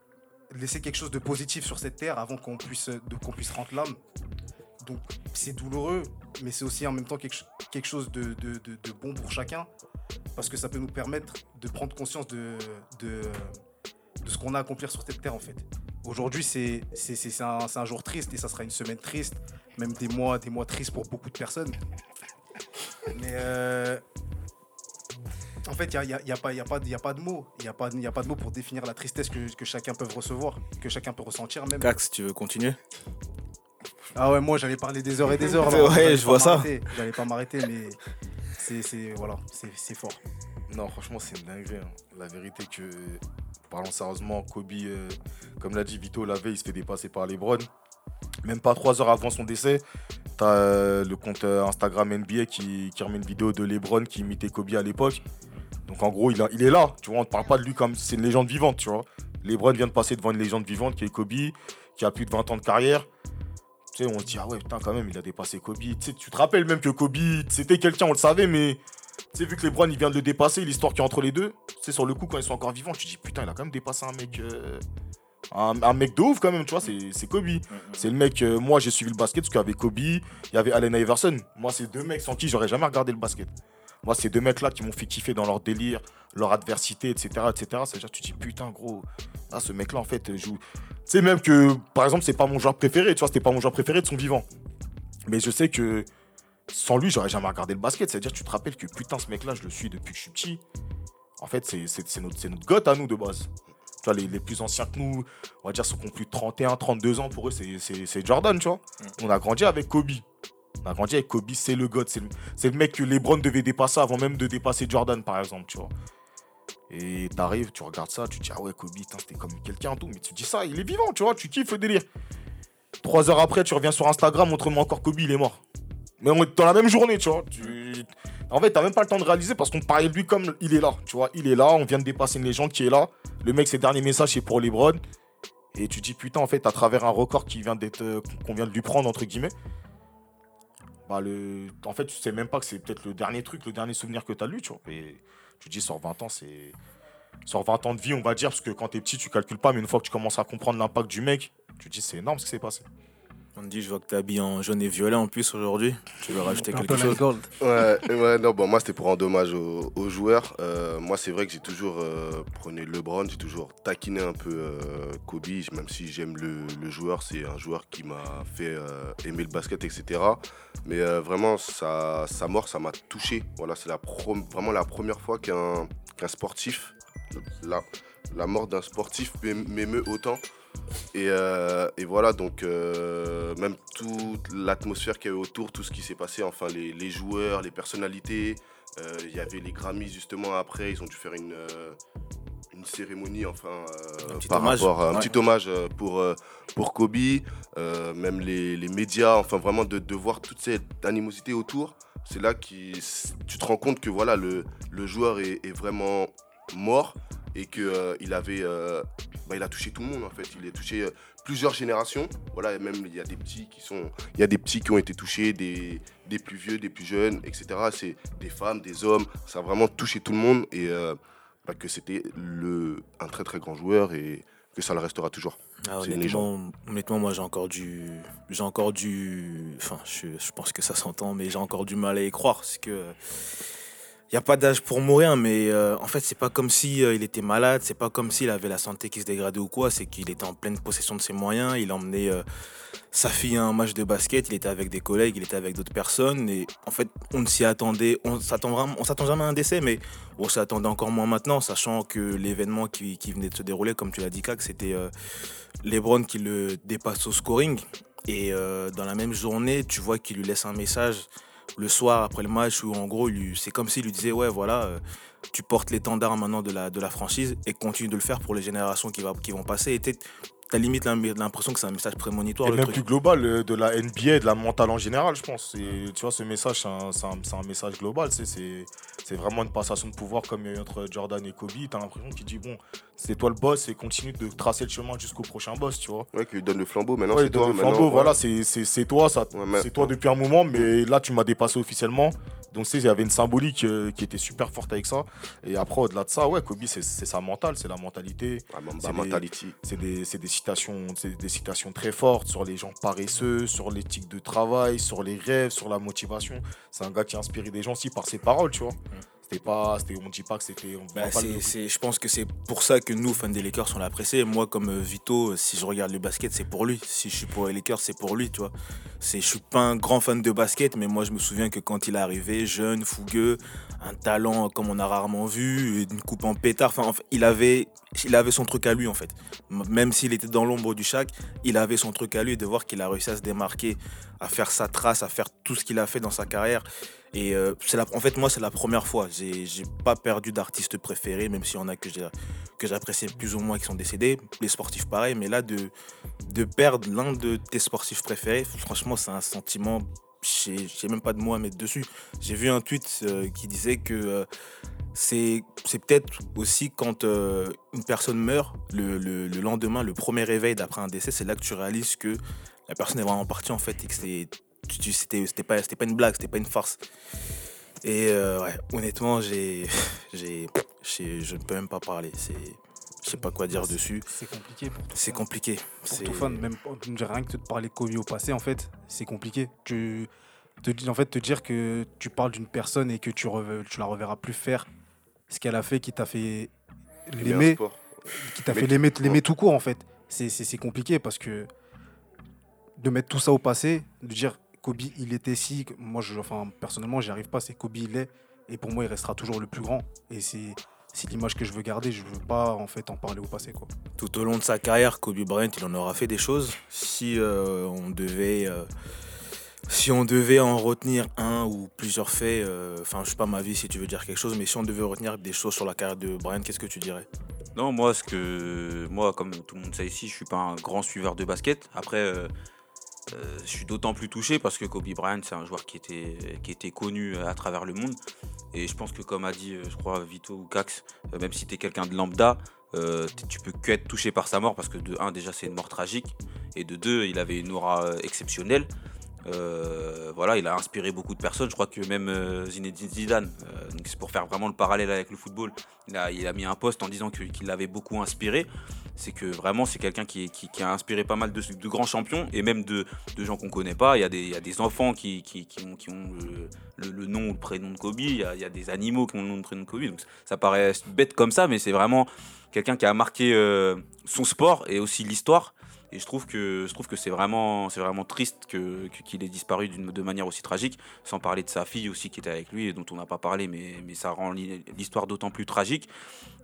laisser quelque chose de positif sur cette terre avant qu'on puisse, qu'on puisse rendre l'âme. Donc c'est douloureux, mais c'est aussi en même temps quelque, quelque chose de, bon pour chacun, parce que ça peut nous permettre de prendre conscience de, de, de ce qu'on a à accomplir sur cette terre en fait. Aujourd'hui c'est un, un jour triste et ça sera une semaine triste, même des mois, des mois tristes pour beaucoup de personnes. Mais euh, en fait, il n'y a, y a pas- y a a de mots. A, a pas de mots pour définir la tristesse que, que chacun peut recevoir, que chacun peut ressentir même. Cax, tu veux continuer? Ah ouais, moi j'allais parler des heures et des heures. Ouais, là. J'allais je vois ça. J'allais pas m'arrêter, mais c'est voilà, c'est fort. Non, franchement, c'est une dinguerie. hein. La vérité que, parlons sérieusement, Kobe, euh, comme l'a dit Vito, la veille, il se fait dépasser par LeBron. Même pas trois heures avant son décès, t'as euh, le compte euh, Instagram NBA qui, qui remet une vidéo de LeBron qui imitait Kobe à l'époque. Donc en gros, il, a- il est là. Tu vois, on ne parle pas de lui comme c'est une légende vivante, tu vois. LeBron vient de passer devant une légende vivante qui est Kobe, qui a plus de 20 ans de carrière. Tu sais, on se dit, ah ouais, putain, quand même, il a dépassé Kobe. Tu sais, tu te rappelles même que Kobe, c'était quelqu'un, on le savait, mais tu sais, vu que LeBron, il vient de le dépasser, l'histoire qui est entre les deux, sais, sur le coup, quand ils sont encore vivants, tu te dis, putain, il a quand même dépassé un mec. euh, Un, un mec de ouf quand même, tu vois, c'est c'est Kobe. C'est le mec, euh, moi j'ai suivi le basket parce qu'avec Kobe, il y avait Allen Iverson. Moi, c'est deux mecs sans qui j'aurais jamais regardé le basket. Moi, c'est deux mecs là qui m'ont fait kiffer dans leur délire, leur adversité, etc. etc. C'est-à-dire, tu te dis, putain, gros, ah, ce mec là, en fait, joue. Tu sais, même que, par exemple, c'est pas mon joueur préféré, tu vois, c'était pas mon joueur préféré de son vivant. Mais je sais que sans lui, j'aurais jamais regardé le basket. C'est-à-dire, tu te rappelles que, putain, ce mec là, je le suis depuis que je suis petit. En fait, c'est- notre, notre goth à nous de base. Tu vois, les, les plus anciens que nous, on va dire, ceux qui ont plus de 31, 32 ans, pour eux, c'est- Jordan, tu vois. On a grandi avec Kobe. On a grandi avec Kobe, c'est le goth. C'est le, mec que LeBron devait dépasser avant même de dépasser Jordan, par exemple, tu vois. Et t'arrives, tu regardes ça, tu te dis, ah ouais, Kobe, c'était comme quelqu'un, tout. Mais tu te dis ça, il est vivant, tu vois, tu kiffes le délire. Trois heures après, tu reviens sur Instagram, montre-moi encore Kobe, il est mort. Mais on est dans la même journée, tu vois. En fait, t'as même pas le temps de réaliser parce qu'on parlait de lui comme il est là, tu vois. Il est là, on vient de dépasser une légende qui est là. Le mec, ses derniers messages, c'est pour LeBron. Et tu dis, putain, en fait, à travers un record vient euh, qu'on vient de lui prendre, entre guillemets, bah, le... en fait, tu sais même pas que c'est peut-être le dernier truc, le dernier souvenir que t'as lu, tu. Et tu dis, sur 20 ans, c'est. Sur 20 ans de vie, on va dire, parce que quand t'es petit, tu calcules pas, mais une fois que tu commences à comprendre l'impact du mec, tu dis, c'est énorme ce qui s'est passé. Dit, je vois que t'es habillé en jaune et violet en plus aujourd'hui. Tu veux rajouter quelque chose Gold. Ouais, ouais, non, bon, moi c'était pour rendre hommage aux, aux joueurs. Euh, moi, c'est vrai que j'ai toujours euh, prôné LeBron, j'ai toujours taquiné un peu euh, Kobe, même si j'aime le, le joueur, c'est un joueur qui m'a fait euh, aimer le basket, etc. Mais euh, vraiment, sa, sa mort, ça m'a touché. Voilà, c'est la pro- vraiment la première fois qu'un qu'un sportif, la, la mort d'un sportif m'ém- m'émeut autant. Et, euh, et voilà, donc euh, même toute l'atmosphère qu'il y avait autour, tout ce qui s'est passé, enfin les, les joueurs, les personnalités, euh, il y avait les Grammys justement après, ils ont dû faire une, une cérémonie, enfin Un petit par hommage, rapport à un ouais. petit hommage pour, pour Kobe, même les, les médias, enfin vraiment de, de voir toute cette animosité autour, c'est là que tu te rends compte que voilà le, le joueur est, est vraiment mort et que euh, il avait euh, bah, il a touché tout le monde en fait il a touché euh, plusieurs générations voilà et même il y a des petits qui sont il y a des petits qui ont été touchés des, des plus vieux des plus jeunes etc c'est des femmes des hommes ça a vraiment touché tout le monde et euh, bah, que c'était le un très très grand joueur et que ça le restera toujours Ah, honnêtement, honnêtement, moi j'ai encore du. J'ai encore du. Enfin, je, je pense que ça s'entend, mais j'ai encore du mal à y croire. Parce que. Il n'y a pas d'âge pour mourir, mais euh, en fait, c'est pas comme si euh, il était malade, c'est pas comme s'il avait la santé qui se dégradait ou quoi, c'est qu'il était en pleine possession de ses moyens, il emmenait euh, sa fille à un match de basket, il était avec des collègues, il était avec d'autres personnes, et en fait, on ne s'y attendait, on s'attend on s'attend jamais à un décès, mais on s'attendait encore moins maintenant, sachant que l'événement qui, venait de se dérouler, comme tu l'as dit, Kak, c'était LeBron qui le dépasse au scoring. Et dans la même journée, tu vois qu'il lui laisse un message le soir après le match où en gros, c'est comme s'il lui disait Ouais, voilà, euh, tu portes l'étendard maintenant de la, de la franchise et continue de le faire pour les générations qui, vont passer. T'as limite l'im- l'impression que c'est un message prémonitoire. Et le même truc. plus global euh, de la NBA et de la mentale en général, je pense. C'est- Tu vois, ce message, c'est un, message global. c'est- C'est c'est vraiment une passation de pouvoir comme il y a eu entre Jordan et Kobe. T'as l'impression qu'il dit bon, c'est toi le boss et continue de tracer le chemin jusqu'au prochain boss, tu vois. ouais qui lui donne le flambeau maintenant Ouais, toi le flambeau, voilà, c'est- c'est c'est toi, ça, Ouais, mais- c'est toi depuis un moment, mais là tu m'as dépassé officiellement. Donc tu sais, il y avait une symbolique euh, qui était super forte avec ça. Et après, au-delà de ça, ouais, Kobe, c'est sa mentale, c'est la mentalité. Mamba C'est des- mentality C'est des, citations, c'est des citations très fortes sur les gens paresseux, sur l'éthique de travail, sur les rêves, sur la motivation. C'est un gars qui a inspiré des gens aussi par ses paroles, tu vois. C'était pas, c'était, on dit pas que c'était. Bah, je pense que c'est pour ça que nous, fans des Lakers, on l'a apprécié. Moi, comme euh, Vito, si je regarde le basket, c'est pour lui. Si je suis pour les Lakers, c'est pour lui, tu vois. C'est, je suis pas un grand fan de basket, mais moi, je me souviens que quand il est arrivé, jeune, fougueux, un talent comme on a rarement vu, une coupe en pétard, enfin, il avait, il avait son truc à lui, en fait. Même s'il était dans l'ombre du chac, il avait son truc à lui. De voir qu'il a réussi à se démarquer, à faire sa trace, à faire tout ce qu'il a fait dans sa carrière. Et euh, la, en fait, moi, c'est la première fois. J'ai pas perdu d'artiste préféré, même s'il y en a que j'appréciais plus ou moins qui sont décédés. Les sportifs, pareil. Mais là, de, de perdre l'un de tes sportifs préférés, franchement, c'est un sentiment. J'ai j'ai même pas de mots à mettre dessus. J'ai vu un tweet euh, qui disait que euh, c'est peut-être aussi quand une personne meurt, le, le- le lendemain, le premier réveil d'après un décès, c'est là que tu réalises que la personne est vraiment partie en fait et que c'est c'était c'était pas c'était pas une blague c'était pas une farce et euh, ouais honnêtement j'ai j'ai j'ai- je ne peux même pas parler c'est Je sais pas quoi dire dessus. C'est compliqué pour tout C'est fan. compliqué. Pour C'est tout fan, même rien que de parler de Kobe au passé, en fait, c'est compliqué. Tu, te, dis- en fait, te dire que tu parles d'une personne et que tu, tu la reverras plus faire ce qu'elle a fait, qui t'a fait l'aimer, qui t'a fait l'aimer l'aimer tout court, en fait. C'est- C'est c'est compliqué parce que de mettre tout ça au passé, de dire Kobe, il était si, moi, je, enfin, personnellement, j'y arrive pas, c'est Kobe, il est, et pour moi, il restera toujours le plus grand. Et c'est c'est l'image que je veux garder, je veux pas, en fait, en parler au passé, quoi. Tout au long de sa carrière, Kobe Bryant, il en aura fait des choses. Si euh, on devait, euh, si on devait en retenir un ou plusieurs faits, euh, enfin, je sais pas ma vie si tu veux dire quelque chose, mais si on devait retenir des choses sur la carrière de Bryant, qu'est-ce que tu dirais? Non, moi, ce que moi, comme tout le monde sait ici, je suis pas un grand suiveur de basket. Après, euh, euh, je suis d'autant plus touché parce que Kobe Bryant, c'est un joueur qui était, qui était connu à travers le monde. Et je pense que, comme a dit, euh, je crois, Vito ou Cax, euh, même si tu quelqu'un de lambda, euh, tu peux que être touché par sa mort parce que, de un, déjà, c'est une mort tragique. Et de deux, il avait une aura euh, exceptionnelle. Euh, voilà, il a inspiré beaucoup de personnes. Je crois que même euh, Zinedine Zidane, euh, c'est pour faire vraiment le parallèle avec le football, il a, mis un post en disant qu'il l'avait beaucoup inspiré. C'est que vraiment, c'est quelqu'un qui, a inspiré pas mal de, grands champions et même de, gens qu'on connaît pas. Il y a des, enfants qui, ont, le, nom ou le prénom de Kobe. Il y, a, des animaux qui ont le nom ou le prénom de Kobe. Ça paraît bête comme ça, mais c'est vraiment quelqu'un qui a marqué son sport et aussi l'histoire. Et je trouve que je trouve que c'est vraiment c'est vraiment triste que qu'il ait disparu d'une de manière aussi tragique, sans parler de sa fille aussi qui était avec lui et dont on n'a pas parlé, mais mais ça rend l'hi- l'histoire d'autant plus tragique.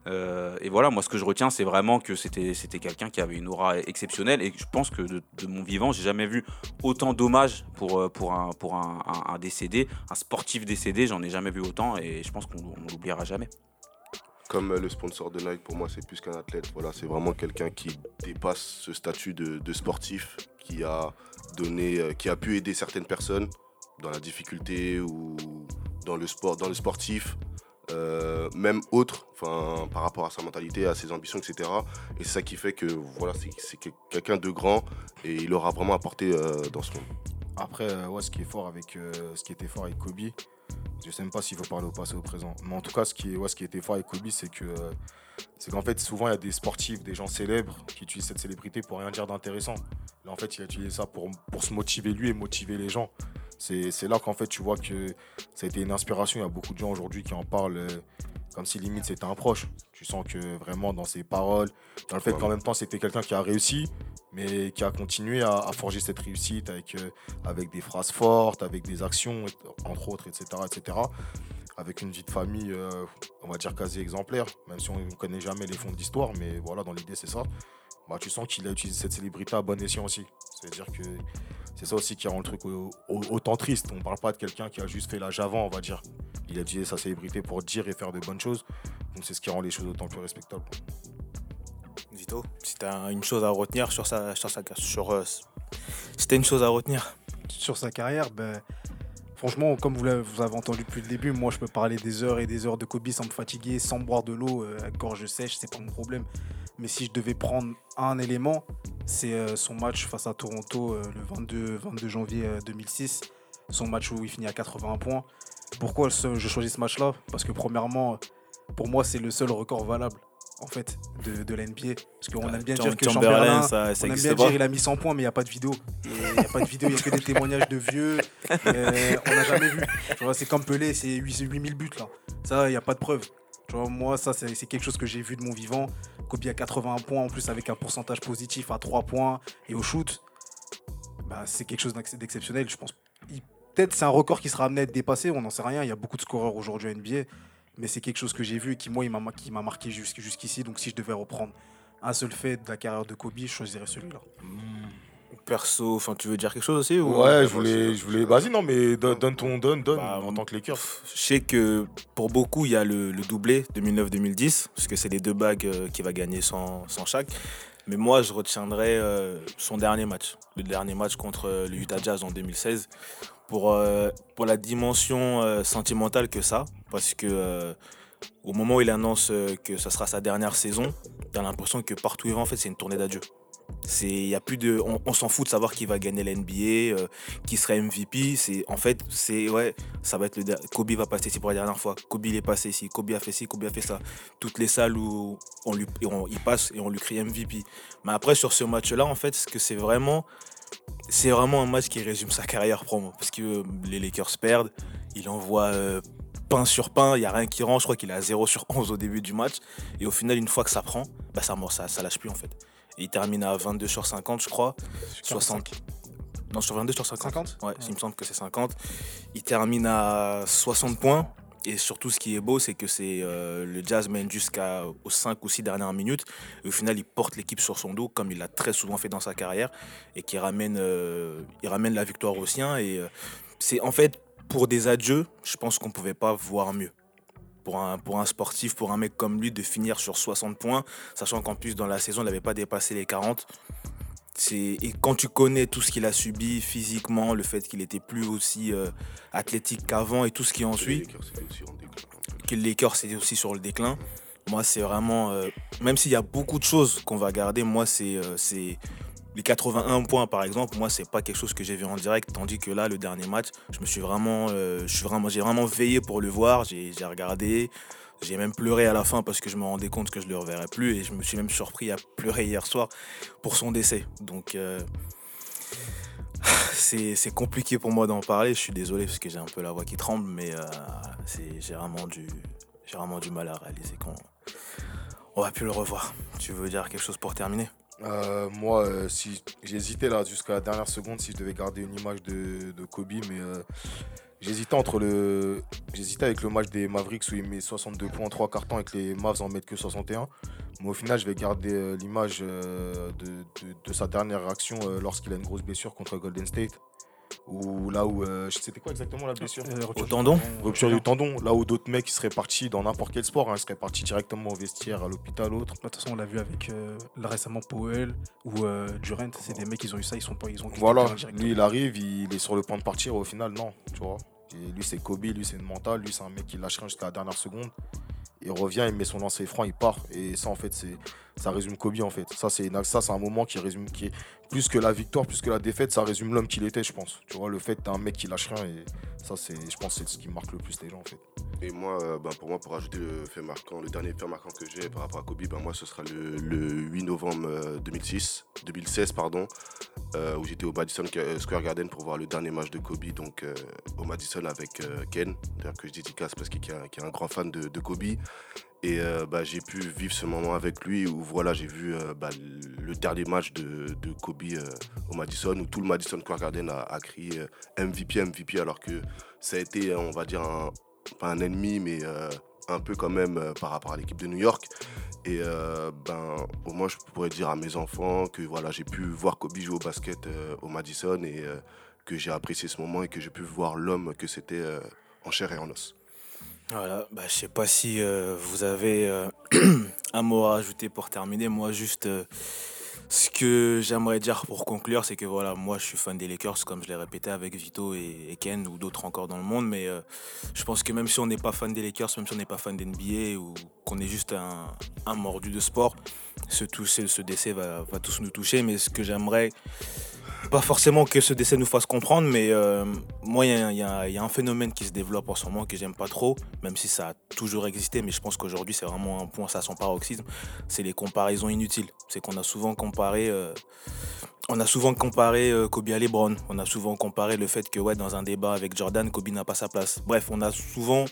Euh, et voilà, moi ce que je retiens, c'est vraiment que c'était c'était quelqu'un qui avait une aura exceptionnelle et je pense que de, mon vivant, j'ai jamais vu autant d'hommages pour euh, pour un pour un, un- décédé, un sportif décédé, j'en ai jamais vu autant et je pense qu'on on l'oubliera jamais. Comme euh, le sponsor de Nike, pour moi, c'est plus qu'un athlète. Voilà, c'est vraiment quelqu'un qui dépasse ce statut de, sportif, qui a donné, euh, qui a pu aider certaines personnes dans la difficulté ou dans le sport, dans le sportif, euh, même autres, enfin, par rapport à sa mentalité, à ses ambitions, etc. Et c'est ça qui fait que voilà, c'est c'est que- quelqu'un de grand et il aura vraiment apporté dans ce monde. Après, ouais, qui est fort avec, ce qui était fort avec Kobe, je sais même pas s'il faut parler au passé ou au présent. Mais en tout cas, ce qui, est, ouais, ce qui était fort avec Kobe, c'est que, euh, c'est qu'en fait, souvent il y a des sportifs, des gens célèbres qui utilisent cette célébrité pour rien dire d'intéressant. Là, en fait, il a utilisé ça pour, pour se motiver lui et motiver les gens. C'est là qu'en fait, tu vois que ça a été une inspiration. Il y a beaucoup de gens aujourd'hui qui en parlent euh, comme si limite c'était un proche. Tu sens que vraiment dans ses paroles, dans le fait qu'en même temps c'était quelqu'un qui a réussi, mais qui a continué à, à forger cette réussite avec, euh, avec des phrases fortes, avec des actions, entre autres, etc. etc. Avec une vie de famille, euh, on va dire quasi exemplaire, même si on ne connaît jamais les fonds de l'histoire, mais voilà, dans l'idée c'est ça. Bah, tu sens qu'il a utilisé cette célébrité à bon escient aussi. C'est-à-dire que c'est ça aussi qui rend le truc au- au- autant triste. On ne parle pas de quelqu'un qui a juste fait l'âge avant, on va dire. Il a utilisé sa célébrité pour dire et faire de bonnes choses. Donc c'est ce qui rend les choses autant plus respectables. Vito, si t'as une chose à retenir sur sa, sur sa, sur, euh, si une chose à retenir. sur sa carrière, ben, franchement, comme vous avez entendu depuis le début, moi je peux parler des heures et des heures de Kobe sans me fatiguer, sans boire de l'eau, euh, gorge sèche, c'est pas mon problème. Mais si je devais prendre un élément, c'est euh, son match face à Toronto euh, le 22, 22 janvier euh, 2006, son match où il finit à 81 points. Pourquoi je choisis ce match-là? Parce que premièrement, pour moi, c'est le seul record valable en fait de, de la NBA. Parce qu'on aime bien dire que Chamberlain, ça, ça on aime bien pas. dire il a mis 100 points, mais il n'y a pas de vidéo. Il n'y a pas de vidéo, il n'y a que des témoignages de vieux. Euh, on n'a jamais vu. C'est comme Pelé, c'est 8 c'est 8000 buts là. Ça, il n'y a pas de preuve. Tu vois, moi, ça, c'est quelque chose que j'ai vu de mon vivant. Kobe à 81 points, en plus avec un pourcentage positif à 3 points et au shoot. Bah, c'est quelque chose d'ex- d'exceptionnel. Je pense. Peut-être c'est un record qui sera amené à être dépassé, on n'en sait rien. Il y a beaucoup de scoreurs aujourd'hui à NBA. Mais c'est quelque chose que j'ai vu et qui, moi, il m'a ma- qui m'a marqué jusqu'- jusqu'ici. Donc, si je devais reprendre un seul fait de la carrière de Kobe, je choisirais celui-là. Perso, enfin, tu veux dire quelque chose aussi ou- Ouais, je voulais, je voulais. Vas-y, non, mais donne, donne ton donne, donne Bah, en tant que Lakers. Je sais que pour beaucoup, il y a le, le doublé 2009-2010, parce que c'est les deux bagues euh, qu'il va gagner sans, sans chaque. Mais moi, je retiendrai euh, son dernier match, le dernier match contre euh, le Utah Jazz en 2016, pour, euh, pour la dimension euh, sentimentale que ça, parce que euh, au moment où il annonce que ça sera sa dernière saison, t'as l'impression que partout où il va, en fait, c'est une tournée d'adieu. C'est, y a plus de, on, s'en fout de savoir qui va gagner l'NBA, qui sera MVP. C'est, en fait, c'est ouais, ça va être le Kobe va passer ici pour la dernière fois. Kobe il est passé ici, Kobe a fait ci, Kobe a fait ça. Toutes les salles où on lui, on- il passe et on lui crie MVP. Mais après sur ce match-là, en fait, ce que c'est vraiment, c'est vraiment un match qui résume sa carrière pour moi, parce que euh, les Lakers perdent, il envoie euh, pain sur pain, il y a rien qui rentre. Je crois qu'il est à 0 sur 11 au début du match. Et au final, une fois que ça prend, bah ça, ça lâche plus en fait. Et il termine à 22 sur 50, je crois. 60. Non, sur 22 sur 50. 50 Ouais, il me semble que c'est 50. Il termine à 60 points. Et surtout, ce qui est beau, c'est que c'est euh, le Jazz mène jusqu'aux 5 ou 6 dernières minutes. Et au final, il porte l'équipe sur son dos, comme il l'a très souvent fait dans sa carrière, et qui ramène, euh, ramène la victoire au sien. Et euh, c'est en fait, pour des adieux, je pense qu'on ne pouvait pas voir mieux. Pour un, pour un sportif, pour un mec comme lui, de finir sur 60 points, sachant qu'en plus, dans la saison, il n'avait pas dépassé les 40. C'est- Et quand tu connais tout ce qu'il a subi physiquement, le fait qu'il était plus aussi euh, athlétique qu'avant et tout ce qui en suit, que les Lakers c'était aussi sur le déclin. Moi, c'est vraiment. euh, même s'il y a beaucoup de choses qu'on va garder, moi, c'est. euh, les 81 points, par exemple, moi, c'est pas quelque chose que j'ai vu en direct. Tandis que là, le dernier match, je me suis vraiment. je suis vraiment j'ai vraiment veillé pour le voir. J'ai regardé. J'ai même pleuré à la fin parce que je me rendais compte que je le reverrais plus. Et je me suis même surpris à pleurer hier soir pour son décès. Donc. euh, c'est compliqué pour moi d'en parler. Je suis désolé parce que j'ai un peu la voix qui tremble, mais euh, j'ai vraiment du, vraiment du mal à réaliser qu'on on va plus le revoir. Tu veux dire quelque chose pour terminer? Euh, moi, euh, si j'hésitais là jusqu'à la dernière seconde si je devais garder une image de, Kobe, mais euh, j'hésitais entre le, avec le match des Mavericks où il met 62 points en 3 cartons et que les Mavs en mettent que 61. Mais au final, je vais garder l'image de, de- sa dernière action lorsqu'il a une grosse blessure contre Golden State. Ou là où, euh, c'était quoi exactement la blessure Euh, rupture Au du tendon Rupture du tendon, là où d'autres mecs seraient partis dans n'importe quel sport, hein, ils seraient partis directement au vestiaire, à l'hôpital, autre. De toute façon, on l'a vu avec euh, là, récemment Powell ou euh, Durant. C'est des mecs, ils ont eu ça, ils sont pas, ils ont Voilà, lui il arrive, il est sur le point de partir, au final non, tu vois. Et lui c'est Kobe, lui c'est une mentale, lui c'est un mec qui lâche rien jusqu'à la dernière seconde. Il revient, il met son lancer franc, il part. Et ça en fait c'est ça résume Kobe en fait. Ça c'est un moment qui résume qui est plus que la victoire, plus que la défaite, ça résume l'homme qu'il était, je pense. Tu vois le fait d'un mec qui lâche rien et ça c'est je pense c'est ce qui marque le plus les gens en fait. Et moi, euh, ben, pour moi, pour ajouter le fait marquant, le dernier fait marquant que j'ai par rapport à Kobe, ben, moi, ce sera le, le 8 novembre euh, 2006, 2016, pardon, euh, où j'étais au Madison Square Garden pour voir le dernier match de Kobe, donc euh, au Madison avec euh, Ken, d'ailleurs que je dédicace parce qu'il est, un- grand fan de Kobe. Et euh, bah, j'ai pu vivre ce moment avec lui où voilà, j'ai vu euh, bah, le dernier match de, Kobe euh, au Madison, où tout le Madison Square Garden a, crié MVP, MVP, alors que ça a été, on va dire, un, pas un ennemi, mais un peu quand même par rapport à l'équipe de New York. Et ben, au moins, je pourrais dire à mes enfants que voilà, j'ai pu voir Kobe jouer au basket au Madison et que j'ai apprécié ce moment et que j'ai pu voir l'homme que c'était en chair et en os. Voilà, bah, je sais pas si euh, vous avez euh, un mot à ajouter pour terminer. Moi, juste euh, ce que j'aimerais dire pour conclure, c'est que voilà, moi, je suis fan des Lakers, comme je l'ai répété avec Vito et, Ken ou d'autres encore dans le monde. Mais je pense que même si on n'est pas fan des Lakers, même si on n'est pas fan d'NBA ou qu'on est juste un, mordu de sport, ce, toucher, ce décès va tous nous toucher. Mais ce que j'aimerais, pas forcément que ce décès nous fasse comprendre, mais euh, moi, il y, a- un phénomène qui se développe en ce moment que j'aime pas trop, même si ça a toujours existé, mais je pense qu'aujourd'hui, c'est vraiment un point, ça son paroxysme, c'est les comparaisons inutiles. C'est qu'on a souvent comparé... euh, on a souvent comparé euh, Kobe à LeBron. On a souvent comparé le fait que ouais, dans un débat avec Jordan, Kobe n'a pas sa place. Bref, on a souvent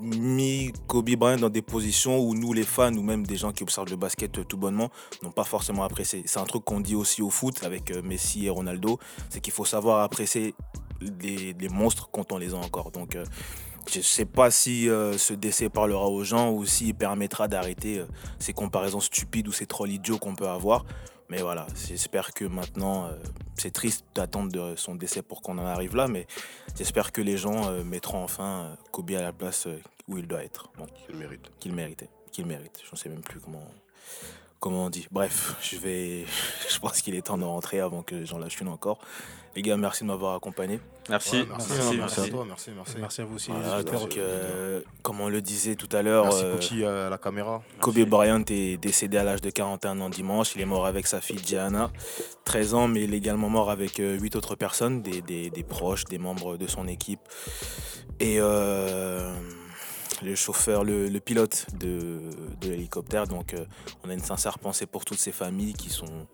mis Kobe Bryant dans des positions où nous, les fans, ou même des gens qui observent le basket euh, tout bonnement, n'ont pas forcément apprécié. C'est un truc qu'on dit aussi au foot avec euh, Messi et Ronaldo, c'est qu'il faut savoir apprécier les, les monstres quand on les a encore. Donc, euh, je ne sais pas si ce décès parlera aux gens ou s'il permettra d'arrêter ces comparaisons stupides ou ces trolls idiots qu'on peut avoir. Mais voilà, j'espère que maintenant, euh, c'est triste d'attendre de son décès pour qu'on en arrive là, mais j'espère que les gens euh, mettront enfin euh, Kobe à la place où il doit être. Bon, Il le mérite. qu'il méritait, qu'il mérite. Je ne sais même plus comment, comment on dit Bref, je vais. Je pense qu'il est temps de rentrer avant que j'en lâche une encore. Les gars, merci de m'avoir accompagné. Merci. Ouais, merci, merci, merci merci. à toi, merci, merci. Merci à vous aussi. Voilà, les auditeurs. donc, euh, comme on le disait tout à l'heure, Merci euh, Cookie à la caméra. Kobe Bryant est décédé à l'âge de 41 ans dimanche. Il est mort avec sa fille Gianna, 13 ans, mais il est également mort avec 8 autres personnes, des, des- des proches, des membres de son équipe. Et euh, le chauffeur, le, le pilote de, de l'hélicoptère. Donc euh, on a une sincère pensée pour toutes ces familles qui sont,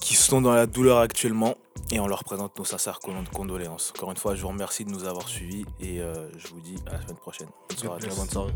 qui sont dans la douleur actuellement. Et on leur présente nos sincères cond- condoléances. Encore une fois, je vous remercie de nous avoir suivis et euh, je vous dis à la semaine prochaine. Bonne soirée à tous. Bonne soirée.